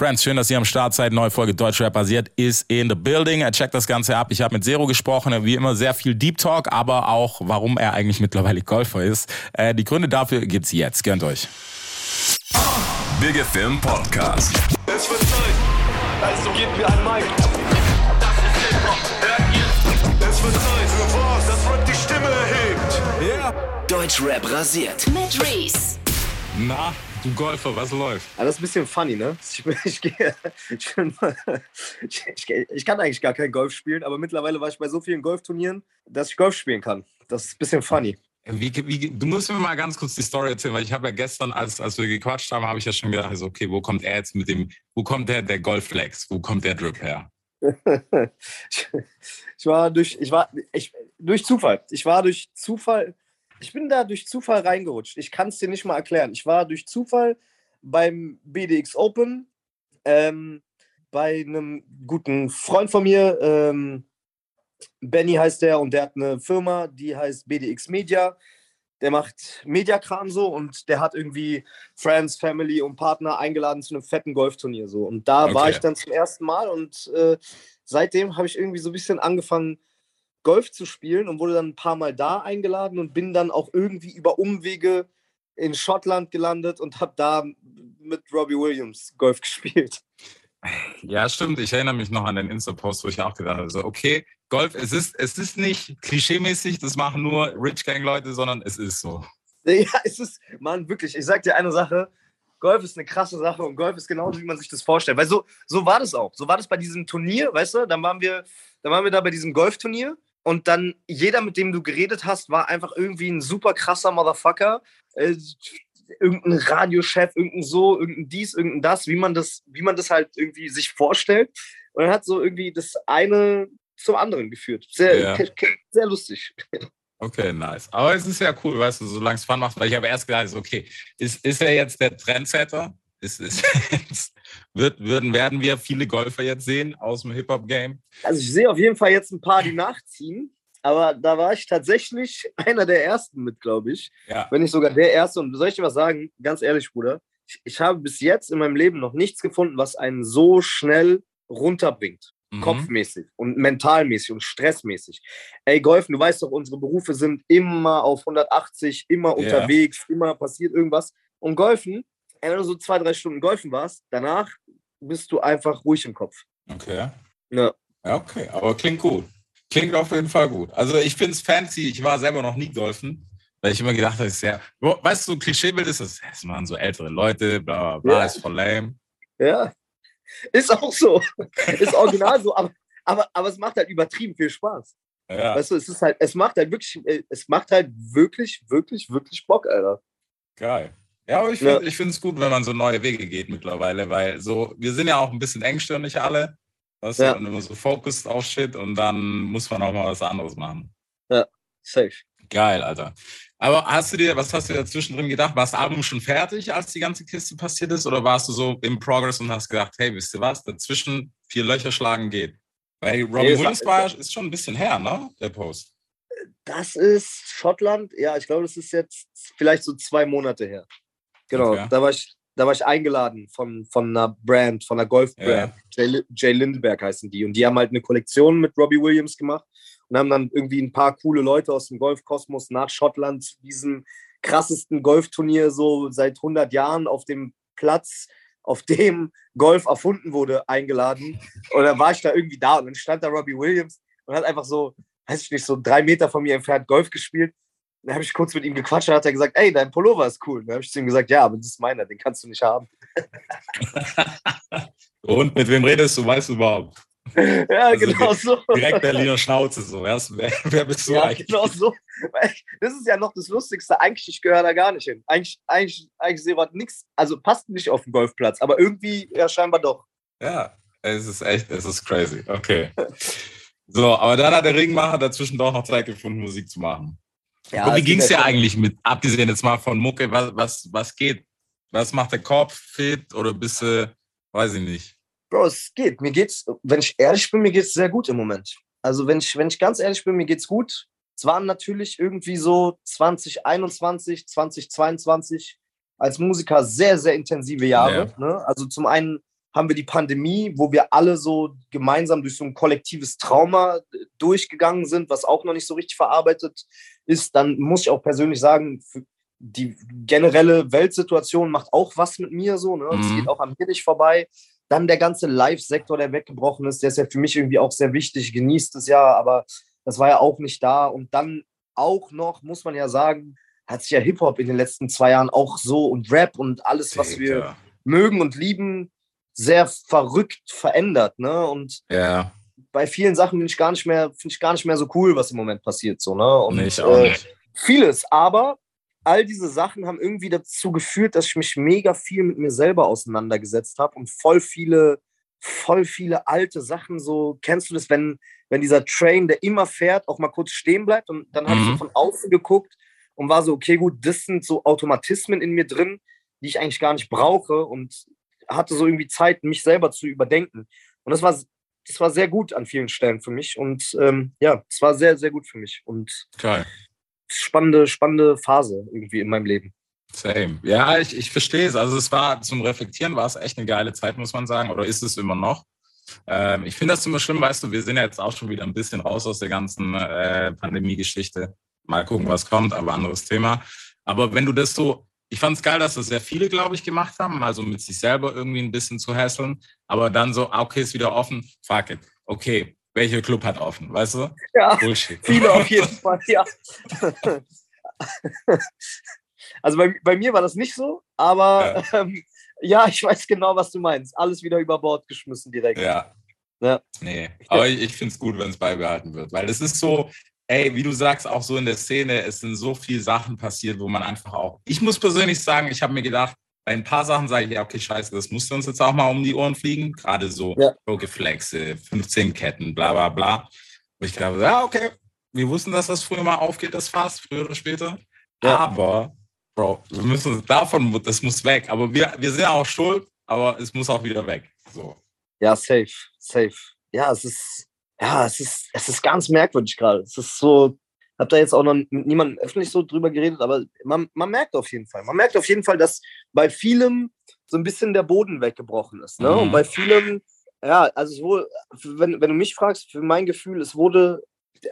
Friends, schön, dass ihr am Start seid. Neue Folge Deutschrap basiert ist in the building. Er checkt das Ganze ab. Ich habe mit Zero gesprochen. Wie immer sehr viel Deep Talk, aber auch, warum er eigentlich mittlerweile Golfer ist. Äh, die Gründe dafür gibt's jetzt. Gönnt euch. Big Film Podcast. Es wird Zeit. Also gebt mir ein Mic. Das ist Hip-Hop. Hört ihr? Es wird Zeit für was, das Rap die Stimme erhebt. Yeah. Deutschrap rasiert. Mit Reese. Na, du Golfer, was läuft? Ja, das ist ein bisschen funny, ne? Ich, ich, ich, ich, kann eigentlich gar kein Golf spielen, aber mittlerweile war ich bei so vielen Golfturnieren, dass ich Golf spielen kann. Das ist ein bisschen funny. Wie, wie, du musst mir mal ganz kurz die Story erzählen, weil ich habe ja gestern, als, als wir gequatscht haben, habe ich ja schon gedacht, also, okay, wo kommt er jetzt mit dem, wo kommt der, der Golfflex, wo kommt der Drip her? ich, ich war durch, ich war, ich, durch Zufall. Ich war durch Zufall, ich bin da durch Zufall reingerutscht. Ich kann es dir nicht mal erklären. Ich war durch Zufall beim BDX Open ähm, bei einem guten Freund von mir. Ähm, Benny heißt der und der hat eine Firma, die heißt BDX Media. Der macht Mediakram so und der hat irgendwie Friends, Family und Partner eingeladen zu einem fetten Golfturnier so. Und da war Okay. ich dann zum ersten Mal und äh, seitdem habe ich irgendwie so ein bisschen angefangen, Golf zu spielen und wurde dann ein paar Mal da eingeladen und bin dann auch irgendwie über Umwege in Schottland gelandet und habe da mit Robbie Williams Golf gespielt. Ja, stimmt. Ich erinnere mich noch an den Insta-Post, wo ich auch gedacht habe, so, okay, Golf, es ist, es ist nicht klischeemäßig, das machen nur Rich Gang-Leute, sondern es ist so. Ja, es ist, Mann, wirklich, ich sag dir eine Sache. Golf ist eine krasse Sache und Golf ist genauso, wie man sich das vorstellt. Weil so, so war das auch. So war das bei diesem Turnier, weißt du? Dann waren wir, dann waren wir da bei diesem Golfturnier und dann jeder, mit dem du geredet hast, war einfach irgendwie ein super krasser Motherfucker. Äh, irgendein Radiochef, irgendein so, irgendein dies, irgendein das, wie man das, wie man das halt irgendwie sich vorstellt. Und dann hat so irgendwie das eine zum anderen geführt. Sehr, Ja. sehr lustig. Okay, nice. Aber es ist ja cool, weißt du, solange es Fun macht, weil ich habe erst gedacht, okay, ist, ist er jetzt der Trendsetter? Ist, ist, jetzt, wird, würden, werden wir viele Golfer jetzt sehen aus dem Hip-Hop-Game? Also ich sehe auf jeden Fall jetzt ein paar, die nachziehen. Aber da war ich tatsächlich einer der ersten mit, glaube ich. Ja. Wenn nicht sogar der erste. Und soll ich dir was sagen? Ganz ehrlich, Bruder. Ich, ich habe bis jetzt in meinem Leben noch nichts gefunden, was einen so schnell runterbringt. Mhm. Kopfmäßig und mentalmäßig und stressmäßig. Ey, Golfen, du weißt doch, unsere Berufe sind immer auf 180, immer Ja. unterwegs, immer passiert irgendwas. Und Golfen, wenn du so zwei, drei Stunden Golfen warst, danach bist du einfach ruhig im Kopf. Okay. Ja. Ja, okay, aber klingt gut. Klingt auf jeden Fall gut. Also ich finde es fancy. Ich war selber noch nie golfen, weil ich immer gedacht habe, es ist ja, weißt du, so Klischeebild ist das, das machen so ältere Leute, bla bla bla, Ja. ist voll lame. Ja, ist auch so. Ist original so, aber, aber, aber es macht halt übertrieben viel Spaß. Ja, Weißt du, es ist halt, es macht halt wirklich, äh, es macht halt wirklich, wirklich, wirklich Bock, Alter. geil. Ja, aber ich Ja. finde es gut, wenn man so neue Wege geht mittlerweile, weil so, wir sind ja auch ein bisschen engstirnig alle. Weißt Ja. und immer so focused auf Shit und dann muss man auch mal was anderes machen. Safe. Geil, Alter. Aber hast du dir, was hast du dir zwischendrin gedacht? War das Album schon fertig, als die ganze Kiste passiert ist? Oder warst du so im Progress und hast gedacht, hey, wisst ihr was, dazwischen vier Löcher schlagen geht? Weil Robin Nee, Williams war- war, ist schon ein bisschen her, ne? Der Post. Das ist Schottland. Ja, ich glaube, das ist jetzt vielleicht so zwei Monate her. Genau, Okay. da war ich, da war ich eingeladen von, von einer Brand, von einer Golf-Brand. Jay, Jay Lindeberg heißen die. Und die haben halt eine Kollektion mit Robbie Williams gemacht und haben dann irgendwie ein paar coole Leute aus dem Golfkosmos nach Schottland zu diesem krassesten Golfturnier so seit 100 Jahren auf dem Platz, auf dem Golf erfunden wurde, eingeladen. Und dann war ich da irgendwie da und dann stand da Robbie Williams und hat einfach so, weiß ich nicht, so drei Meter von mir entfernt Golf gespielt. Dann habe ich kurz mit ihm gequatscht und hat er gesagt, ey, dein Pullover ist cool. Dann habe ich zu ihm gesagt, ja, aber das ist meiner, den kannst du nicht haben. Und mit wem redest du, weißt du überhaupt? Ja, Also genau so. Direkt Berliner Schnauze, so. Wer, wer, wer bist du Ja, eigentlich? genau so. Das ist ja noch das Lustigste. Eigentlich, ich gehöre da gar nicht hin. Eigentlich, eigentlich, eigentlich sehe ich nichts, also passt nicht auf den Golfplatz, aber irgendwie ja scheinbar doch. Ja, es ist echt, es ist crazy. Okay. So, aber dann hat der Ringmacher dazwischen doch noch Zeit gefunden, Musik zu machen. Ja, Und wie ging es dir ja eigentlich mit, abgesehen jetzt mal von Mucke, was, was, was geht? Was macht der Kopf fit oder bist du, weiß ich nicht. Bro, es geht. Mir geht's, wenn ich ehrlich bin, mir geht's sehr gut im Moment. Also wenn ich, wenn ich ganz ehrlich bin, mir geht's gut. Es waren natürlich irgendwie so 2021, 2022 als Musiker sehr, sehr intensive Jahre. Ne? Also zum einen haben wir die Pandemie, wo wir alle so gemeinsam durch so ein kollektives Trauma äh, durchgegangen sind, was auch noch nicht so richtig verarbeitet ist. Dann muss ich auch persönlich sagen, die generelle Weltsituation macht auch was mit mir so. Ne? Es Mhm. geht auch an mir nicht vorbei. Dann der ganze Live-Sektor, der weggebrochen ist, der ist ja für mich irgendwie auch sehr wichtig, genießt es ja, aber das war ja auch nicht da. Und dann auch noch, muss man ja sagen, hat sich ja Hip-Hop in den letzten zwei Jahren auch so und Rap und alles, was wir Digga. mögen und lieben, sehr verrückt verändert. Ne? Und Ja, bei vielen Sachen bin ich gar nicht mehr, finde ich gar nicht mehr so cool, was im Moment passiert. So, ne? Und, ich auch äh. Vieles, aber all diese Sachen haben irgendwie dazu geführt, dass ich mich mega viel mit mir selber auseinandergesetzt habe und voll viele, voll viele alte Sachen so. Kennst du das, wenn, wenn dieser Train, der immer fährt, auch mal kurz stehen bleibt und dann habe ich so Mhm. von außen geguckt und war so, okay, gut, das sind so Automatismen in mir drin, die ich eigentlich gar nicht brauche und hatte so irgendwie Zeit, mich selber zu überdenken. Und das war, das war sehr gut an vielen Stellen für mich und ähm, ja, es war sehr, sehr gut für mich und Geil. spannende, spannende Phase irgendwie in meinem Leben. Same. Ja, ich, ich verstehe es. Also es war zum Reflektieren war es echt eine geile Zeit, muss man sagen. Oder ist es immer noch? Ähm, ich finde das immer schlimm, weißt du, wir sind ja jetzt auch schon wieder ein bisschen raus aus der ganzen äh, Pandemie-Geschichte. Mal gucken, was kommt, aber anderes Thema. Aber wenn du das so, ich fand es geil, dass das sehr viele, glaube ich, gemacht haben, also mit sich selber irgendwie ein bisschen zu hasseln, aber dann so, ah, okay, ist wieder offen, fuck it. Okay, welcher Club hat offen, weißt du? Ja, Bullshit. viele auf jeden Fall, ja. Also bei, bei mir war das nicht so, aber ja. Ähm, ja, ich weiß genau, was du meinst. Alles wieder über Bord geschmissen direkt. Ja. Ja. Nee, aber ich, ich finde es gut, wenn es beibehalten wird, weil es ist so, ey, wie du sagst, auch so in der Szene, es sind so viele Sachen passiert, wo man einfach auch, ich muss persönlich sagen, ich habe mir gedacht, bei ein paar Sachen sage ich, ja, okay, scheiße, das musste uns jetzt auch mal um die Ohren fliegen, gerade so Ja. Geflexe, 15 Ketten, bla bla bla. Und ich glaube, ja, okay, wir wussten, dass das früher mal aufgeht, das Fass, früher oder später. Ja. Aber, Bro, wir müssen davon, das muss weg. Aber wir, wir sind auch schuld, aber es muss auch wieder weg. So. Ja, safe, safe. Ja, es ist, ja, es ist, es ist ganz merkwürdig gerade. Es ist so, hab da jetzt auch noch mit niemandem öffentlich so drüber geredet, aber man, man merkt auf jeden Fall, man merkt auf jeden Fall, dass bei vielem so ein bisschen der Boden weggebrochen ist. Ne? Mhm. Und bei vielem, ja, also es wurde, wenn, wenn du mich fragst, für mein Gefühl, es wurde,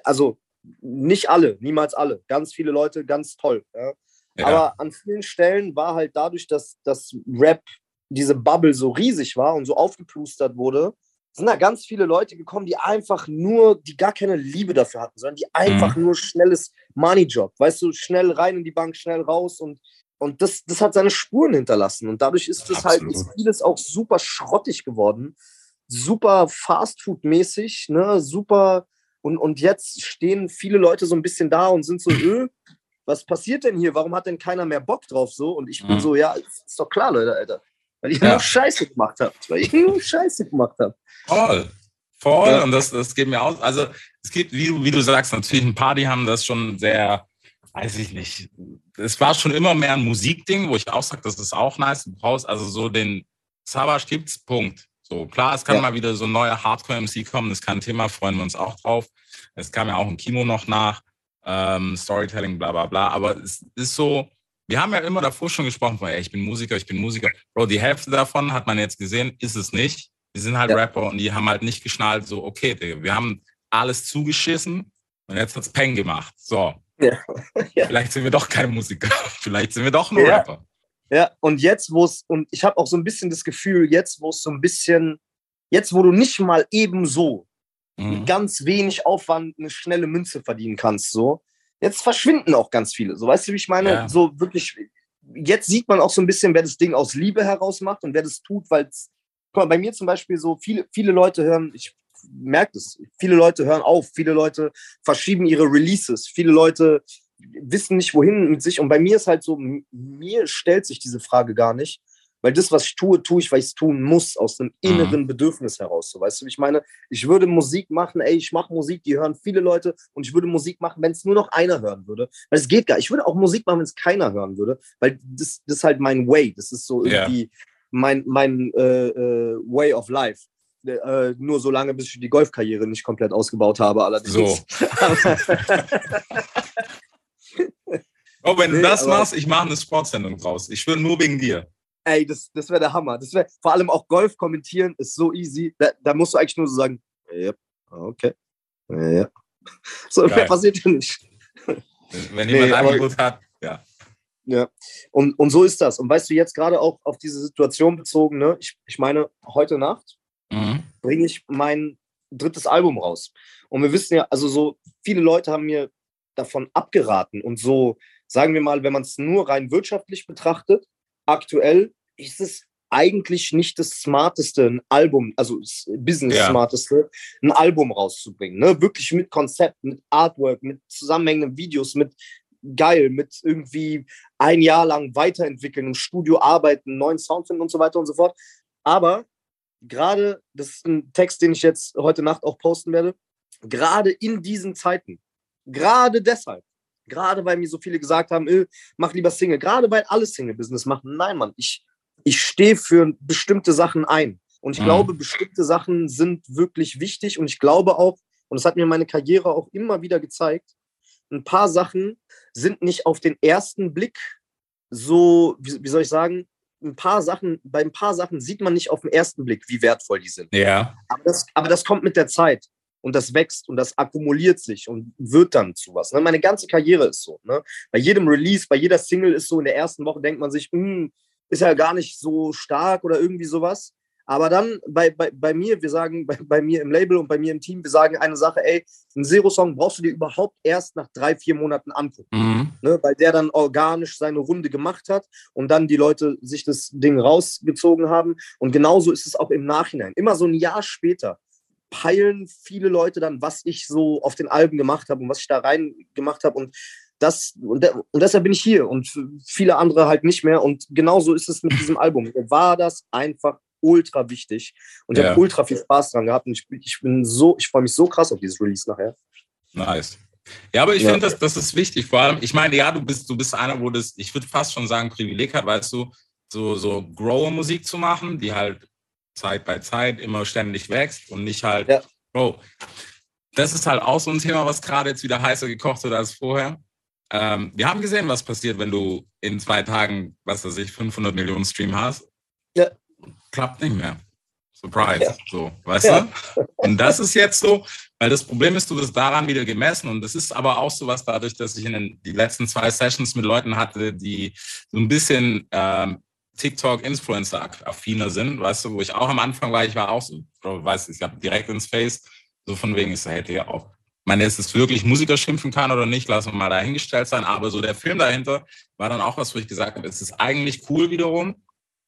also nicht alle, niemals alle, ganz viele Leute, ganz toll. Ja? Ja. Aber an vielen Stellen war halt dadurch, dass das Rap, diese Bubble so riesig war und so aufgeplustert wurde, sind da ganz viele Leute gekommen, die einfach nur, die gar keine Liebe dafür hatten, sondern die einfach nur schnelles Money-Job, weißt du, schnell rein in die Bank, schnell raus und, und das, das hat seine Spuren hinterlassen und dadurch ist es halt, ist vieles auch super schrottig geworden, super Fastfood-mäßig, ne, super und, und jetzt stehen viele Leute so ein bisschen da und sind so, öh, was passiert denn hier? Warum hat denn keiner mehr Bock drauf so? Und ich bin Mhm. so, ja, ist doch klar, Leute, Alter. Weil ich Ja. nur Scheiße gemacht habe. Weil ich nur Scheiße gemacht habe. Voll. Voll. Ja. Und das, das geht mir aus. Also es gibt, wie du, wie du sagst, natürlich ein paar, die haben das schon sehr, weiß ich nicht. Es war schon immer mehr ein Musikding, wo ich auch sage, das ist auch nice. Du brauchst also so den Savage gibt's, Punkt. So, klar, es kann Ja. mal wieder so ein neuer Hardcore-MC kommen, das ist kein Thema, freuen wir uns auch drauf. Es kam ja auch im Kino noch nach, ähm, Storytelling, bla bla bla. Aber es ist so, wir haben ja immer davor schon gesprochen, von, ey, ich bin Musiker, ich bin Musiker. Bro, die Hälfte davon hat man jetzt gesehen, ist es nicht. Die sind halt Ja. Rapper und die haben halt nicht geschnallt, so, okay, Digga, wir haben alles zugeschissen und jetzt hat's Peng gemacht. So. Ja. Ja. Vielleicht sind wir doch keine Musiker. Vielleicht sind wir doch nur. Rapper. Ja, und jetzt, wo es, und ich habe auch so ein bisschen das Gefühl, jetzt, wo es so ein bisschen, jetzt, wo du nicht mal eben so mit Mhm. ganz wenig Aufwand eine schnelle Münze verdienen kannst, so, jetzt verschwinden auch ganz viele. So, weißt du, wie ich meine? Ja. So wirklich, jetzt sieht man auch so ein bisschen, wer das Ding aus Liebe heraus macht und wer das tut, weil es, guck mal, bei mir zum Beispiel so, viele, viele Leute hören, ich merke das, viele Leute hören auf, viele Leute verschieben ihre Releases, viele Leute wissen nicht, wohin mit sich. Und bei mir ist halt so, mir stellt sich diese Frage gar nicht, weil das, was ich tue, tue ich, weil ich es tun muss, aus einem Mhm. inneren Bedürfnis heraus. So, weißt du, wie ich meine? Ich würde Musik machen, ey, ich mache Musik, die hören viele Leute und ich würde Musik machen, wenn es nur noch einer hören würde. Weil es geht gar Ich würde auch Musik machen, wenn es keiner hören würde, weil das, das ist halt mein Way. Das ist so irgendwie mein, mein äh, äh, Way of Life. Äh, nur so lange, bis ich die Golfkarriere nicht komplett ausgebaut habe, allerdings. So. Oh, wenn du Nee, das machst, ich mache eine Sportsendung draus. Ich will nur wegen dir. Ey, das, das wäre der Hammer. Das wär, vor allem auch Golf kommentieren ist so easy. Da, da musst du eigentlich nur so sagen, ja, okay. Ja. So, mehr Geil. passiert ja nicht. Wenn Nee, jemand aber- Angebot hat, ja. Ja, und, und so ist das. Und weißt du, jetzt gerade auch auf diese Situation bezogen, ne? ich, ich meine, heute Nacht Mhm. bringe ich mein drittes Album raus. Und wir wissen ja, also so viele Leute haben mir davon abgeraten. Und so, sagen wir mal, wenn man es nur rein wirtschaftlich betrachtet, aktuell ist es eigentlich nicht das smarteste, ein Album, also das Business Ja. smarteste, ein Album rauszubringen. Ne? Wirklich mit Konzept, mit Artwork, mit zusammenhängenden Videos, mit geil, mit irgendwie ein Jahr lang weiterentwickeln, im Studio arbeiten, neuen Sound finden und so weiter und so fort. Aber gerade, das ist ein Text, den ich jetzt heute Nacht auch posten werde, gerade in diesen Zeiten, gerade deshalb, gerade weil mir so viele gesagt haben, äh, mach lieber Single, gerade weil alle Single-Business machen. Nein, Mann, ich, ich stehe für bestimmte Sachen ein. Und ich Mhm. glaube, bestimmte Sachen sind wirklich wichtig. Und ich glaube auch, und das hat mir meine Karriere auch immer wieder gezeigt, ein paar Sachen sind nicht auf den ersten Blick so, wie, wie soll ich sagen, ein paar Sachen, bei ein paar Sachen sieht man nicht auf den ersten Blick, wie wertvoll die sind. Ja, Aber das, aber das kommt mit der Zeit und das wächst und das akkumuliert sich und wird dann zu was. Ne? Meine ganze Karriere ist so. Ne? Bei jedem Release, bei jeder Single ist so, in der ersten Woche denkt man sich, "Hm, ist ja gar nicht so stark oder irgendwie sowas. Aber dann bei, bei, bei mir, wir sagen, bei, bei mir im Label und bei mir im Team, wir sagen eine Sache, ey, einen Zero-Song brauchst du dir überhaupt erst nach drei, vier Monaten angucken mhm. ne, weil der dann organisch seine Runde gemacht hat und dann die Leute sich das Ding rausgezogen haben. Und genauso ist es auch im Nachhinein. Immer so ein Jahr später peilen viele Leute dann, was ich so auf den Alben gemacht habe und was ich da rein gemacht habe. Und das, und, de- und deshalb bin ich hier und viele andere halt nicht mehr. Und genauso ist es mit diesem Album. War das einfach ultra wichtig und ich Ja. habe ultra viel Spaß dran gehabt und ich, bin- ich bin so, ich freue mich so krass auf dieses Release nachher. Nice. Ja, aber ich Ja. finde, das, das ist wichtig. Vor allem, ich meine, ja, du bist, du bist einer, wo das, ich würde fast schon sagen, Privileg hat, weißt du, so, so Grower-Musik zu machen, die halt Zeit bei Zeit immer ständig wächst und nicht halt, Ja. Bro, das ist halt auch so ein Thema, was gerade jetzt wieder heißer gekocht wird als vorher. Ähm, wir haben gesehen, was passiert, wenn du in zwei Tagen, was weiß ich, 500 Millionen Stream hast. Ja. Klappt nicht mehr. Surprise. Ja. So, weißt Ja. du? Und das ist jetzt so, weil das Problem ist, du wirst daran wieder gemessen. Und das ist aber auch so was dadurch, dass ich in den die letzten zwei Sessions mit Leuten hatte, die so ein bisschen ähm, TikTok-Influencer-affiner sind, weißt du, wo ich auch am Anfang war, ich war auch so, weißt du, ich habe direkt ins Face, so von wegen, ich so, hätte ja auch. Ich meine, ist es wirklich Musiker schimpfen kann oder nicht, lassen wir mal dahingestellt sein. Aber so der Film dahinter war dann auch was, wo ich gesagt habe, es ist eigentlich cool wiederum,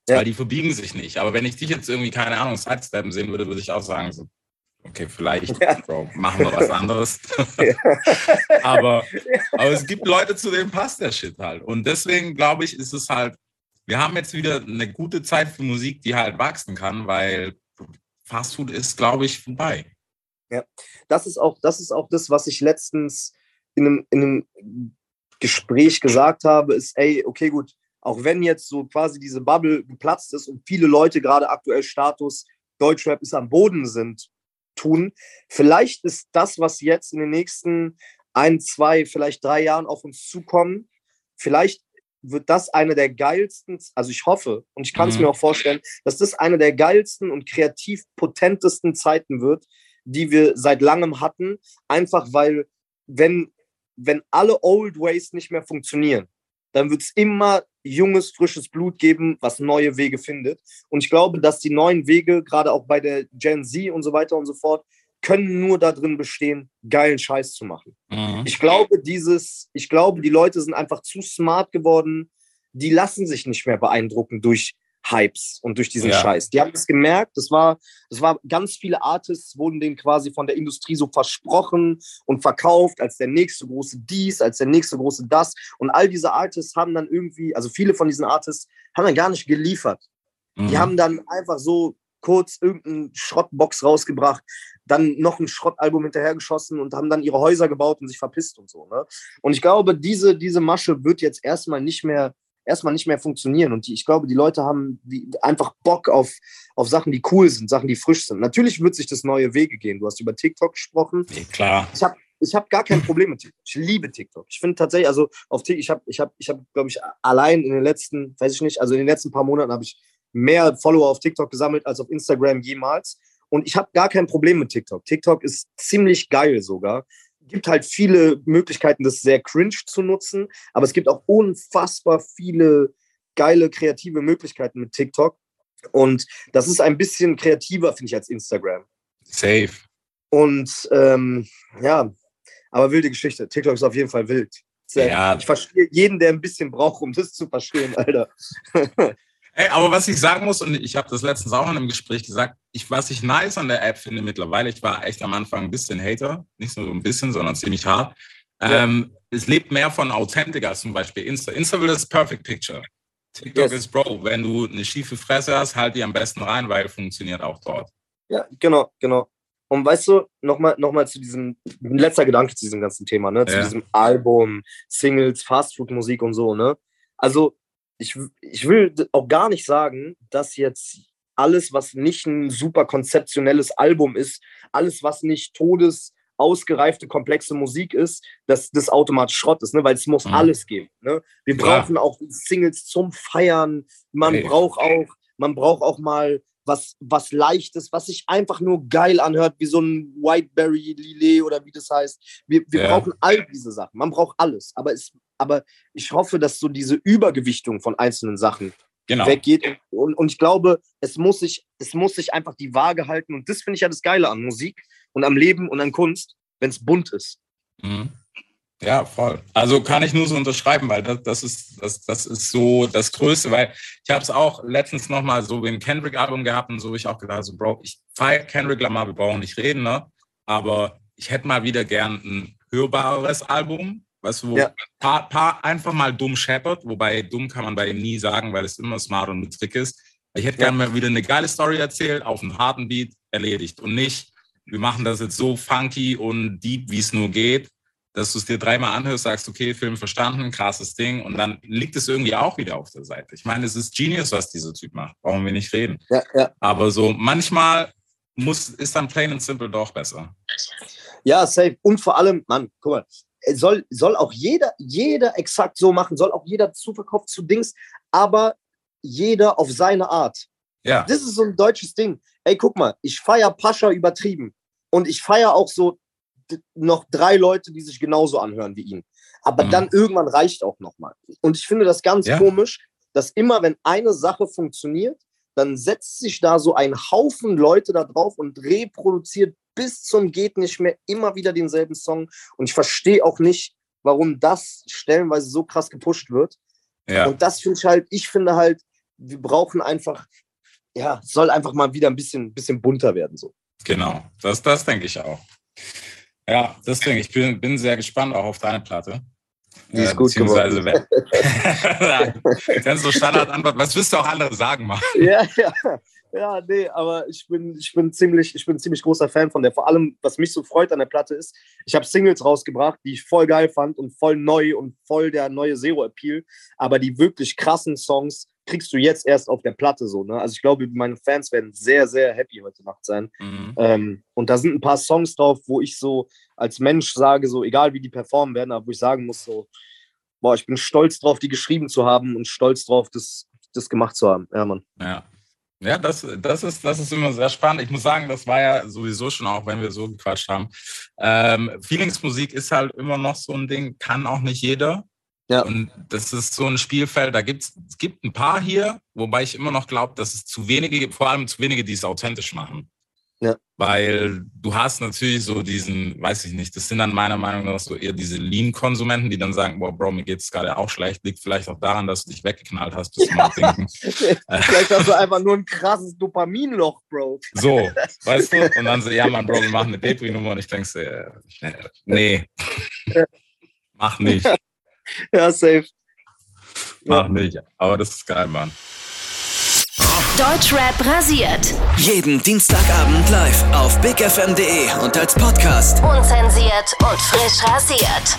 Ja. weil die verbiegen sich nicht. Aber wenn ich dich jetzt irgendwie, keine Ahnung, Sidesteppen sehen würde, würde ich auch sagen, so, okay, vielleicht, Ja. Bro, machen wir was anderes. aber, aber es gibt Leute, zu denen passt der Shit halt. Und deswegen glaube ich, ist es halt, wir haben jetzt wieder eine gute Zeit für Musik, die halt wachsen kann, weil Fastfood ist, glaube ich, vorbei. das ist auch, das ist auch das, was ich letztens in einem, in einem Gespräch gesagt habe, ist, ey, okay, gut, auch wenn jetzt so quasi diese Bubble geplatzt ist und viele Leute gerade aktuell Status Deutschrap ist am Boden sind, tun, vielleicht ist das, was jetzt in den nächsten ein, zwei, vielleicht drei Jahren auf uns zukommen, vielleicht wird das eine der geilsten, also ich hoffe und ich kann es Mhm. mir auch vorstellen, dass das eine der geilsten und kreativ potentesten Zeiten wird, die wir seit langem hatten, einfach weil, wenn, wenn alle Old Ways nicht mehr funktionieren, dann wird es immer junges, frisches Blut geben, was neue Wege findet. Und ich glaube, dass die neuen Wege, gerade auch bei der Gen Z und so weiter und so fort, können nur darin bestehen, geilen Scheiß zu machen. Mhm. Ich glaube, dieses, ich glaube, die Leute sind einfach zu smart geworden. Die lassen sich nicht mehr beeindrucken durch Hypes und durch diesen Ja. Scheiß. Die haben es gemerkt, das war, das war ganz viele Artists wurden denen quasi von der Industrie so versprochen und verkauft als der nächste große dies, als der nächste große das. Und all diese Artists haben dann irgendwie, also viele von diesen Artists haben dann gar nicht geliefert. Die Mhm. haben dann einfach so kurz irgendeine Schrottbox rausgebracht, dann noch ein Schrottalbum hinterhergeschossen und haben dann ihre Häuser gebaut und sich verpisst und so. Ne? Und ich glaube, diese, diese Masche wird jetzt erstmal nicht mehr erstmal nicht mehr funktionieren. Und die, ich glaube, die Leute haben die, einfach Bock auf, auf Sachen, die cool sind, Sachen, die frisch sind. Natürlich wird sich das neue Wege gehen. Du hast über TikTok gesprochen. Nee, klar. Ich habe ich habe gar kein Problem mit TikTok. Ich liebe TikTok. Ich finde tatsächlich, also auf TikTok, ich habe, ich habe, ich habe, glaube ich, allein in den letzten, weiß ich nicht, also in den letzten paar Monaten habe ich mehr Follower auf TikTok gesammelt als auf Instagram jemals. Und ich habe gar kein Problem mit TikTok. TikTok ist ziemlich geil sogar. Gibt halt viele Möglichkeiten, das sehr cringe zu nutzen, aber es gibt auch unfassbar viele geile kreative Möglichkeiten mit TikTok. Und das ist ein bisschen kreativer, finde ich, als Instagram. Safe. Und ähm, ja, aber wilde Geschichte. TikTok ist auf jeden Fall wild. Ja. Ich verstehe jeden, der ein bisschen braucht, um das zu verstehen, Alter. Ey, aber was ich sagen muss, und ich habe das letztens auch in einem Gespräch gesagt, ich, was ich nice an der App finde mittlerweile, ich war echt am Anfang ein bisschen Hater, nicht nur so ein bisschen, sondern ziemlich hart. Ja. Ähm, es lebt mehr von Authentik als zum Beispiel Insta. Insta will das Perfect Picture. TikTok Yes. ist Bro, wenn du eine schiefe Fresse hast, halt die am besten rein, weil funktioniert auch dort. Ja, genau, genau. Und weißt du, nochmal noch mal zu diesem, ein letzter Gedanke zu diesem ganzen Thema, ne? Zu Ja. diesem Album, Singles, Fastfood-Musik und so, ne? Also, ich, ich will auch gar nicht sagen, dass jetzt alles, was nicht ein super konzeptionelles Album ist, alles, was nicht todes ausgereifte, komplexe Musik ist, dass das automatisch Schrott ist, ne? weil es muss Mhm. alles geben. Ne? Wir Klar. brauchen auch Singles zum Feiern. Man Hey. braucht auch, man braucht auch mal was, was Leichtes, was sich einfach nur geil anhört, wie so ein Whiteberry Lillet oder wie das heißt. Wir, wir Ja. brauchen all diese Sachen. Man braucht alles. Aber, es, aber ich hoffe, dass so diese Übergewichtung von einzelnen Sachen Genau. weggeht. Und, und ich glaube, es muss, sich, es muss sich einfach die Waage halten. Und das finde ich ja das Geile an Musik und am Leben und an Kunst, wenn es bunt ist. Mhm. Ja, voll. Also kann ich nur so unterschreiben, weil das, das, ist, das, das ist so das Größte, weil ich habe es auch letztens nochmal so im Kendrick-Album gehabt und so, ich auch gedacht, so, Bro, ich feiere Kendrick Lamar, wir brauchen nicht reden, ne? Aber ich hätte mal wieder gern ein hörbareres Album, weißt du, wo Ja. paar, paar einfach mal dumm scheppert, wobei dumm kann man bei ihm nie sagen, weil es immer smart und ein Trick ist. Ich hätte Ja. gerne mal wieder eine geile Story erzählt, auf einen harten Beat erledigt und nicht, wir machen das jetzt so funky und deep, wie es nur geht, dass du es dir dreimal anhörst, sagst, okay, Film verstanden, krasses Ding und dann liegt es irgendwie auch wieder auf der Seite. Ich meine, es ist Genius, was dieser Typ macht, brauchen wir nicht reden. Ja, ja. Aber so manchmal muss, ist dann plain and simple doch besser. Ja, safe. Und vor allem, Mann, guck mal, soll, soll auch jeder, jeder exakt so machen, soll auch jeder zuverkauft zu Dings, aber jeder auf seine Art. Ja, Das ist so ein deutsches Ding. Ey, guck mal, ich feier Pascha übertrieben. Und ich feier auch so noch drei Leute, die sich genauso anhören wie ihn. Aber Mhm. dann irgendwann reicht auch nochmal. Und ich finde das ganz Ja. komisch, dass immer, wenn eine Sache funktioniert, dann setzt sich da so ein Haufen Leute da drauf und reproduziert bis zum geht nicht mehr immer wieder denselben Song. Und ich verstehe auch nicht, warum das stellenweise so krass gepusht wird. ja, Und das finde ich halt, ich finde halt, wir brauchen einfach, ja, soll einfach mal wieder ein bisschen, bisschen bunter werden. So. genau. Das, das denke ich auch. Ja, deswegen, ich bin, bin sehr gespannt auch auf deine Platte. Die ist gut beziehungsweise, wenn- Ganz so Standardantwort. Was willst du auch andere sagen, Mann? ja, ja. Ja, nee, aber ich bin, ich bin ziemlich, ich bin ziemlich großer Fan von der. Vor allem, was mich so freut an der Platte ist, ich habe Singles rausgebracht, die ich voll geil fand und voll neu und voll der neue Zero-Appeal. Aber die wirklich krassen Songs kriegst du jetzt erst auf der Platte so. Ne? Also ich glaube, meine Fans werden sehr, sehr happy heute Nacht sein. Mhm. Ähm, und da sind ein paar Songs drauf, wo ich so als Mensch sage, so egal wie die performen werden, aber wo ich sagen muss, so, boah, ich bin stolz drauf, die geschrieben zu haben und stolz drauf, das, das gemacht zu haben. Ja, Mann. Ja. Ja, das, das, ist, das ist immer sehr spannend. Ich muss sagen, das war ja sowieso schon auch, wenn wir so gequatscht haben. Ähm, Feelingsmusik ist halt immer noch so ein Ding, kann auch nicht jeder. Ja. Und das ist so ein Spielfeld, da gibt's, es gibt ein paar hier, wobei ich immer noch glaube, dass es zu wenige gibt, vor allem zu wenige, die es authentisch machen. Ja. Weil du hast natürlich so diesen, weiß ich nicht, das sind dann meiner Meinung nach so eher diese Lean-Konsumenten, die dann sagen, boah, Bro, mir geht's gerade auch schlecht, liegt vielleicht auch daran, dass du dich weggeknallt hast bis zum Abwinken. Vielleicht hast du einfach nur ein krasses Dopaminloch, Bro. So, weißt du? Und dann so, ja, Mann, Bro, wir machen eine Depri-Nummer und ich denke so, äh, nee, mach nicht, Ja, safe. mach nicht. Aber das ist geil, Mann. Deutschrap rasiert. Jeden Dienstagabend live auf bigfm.de und als Podcast. Unzensiert und frisch rasiert.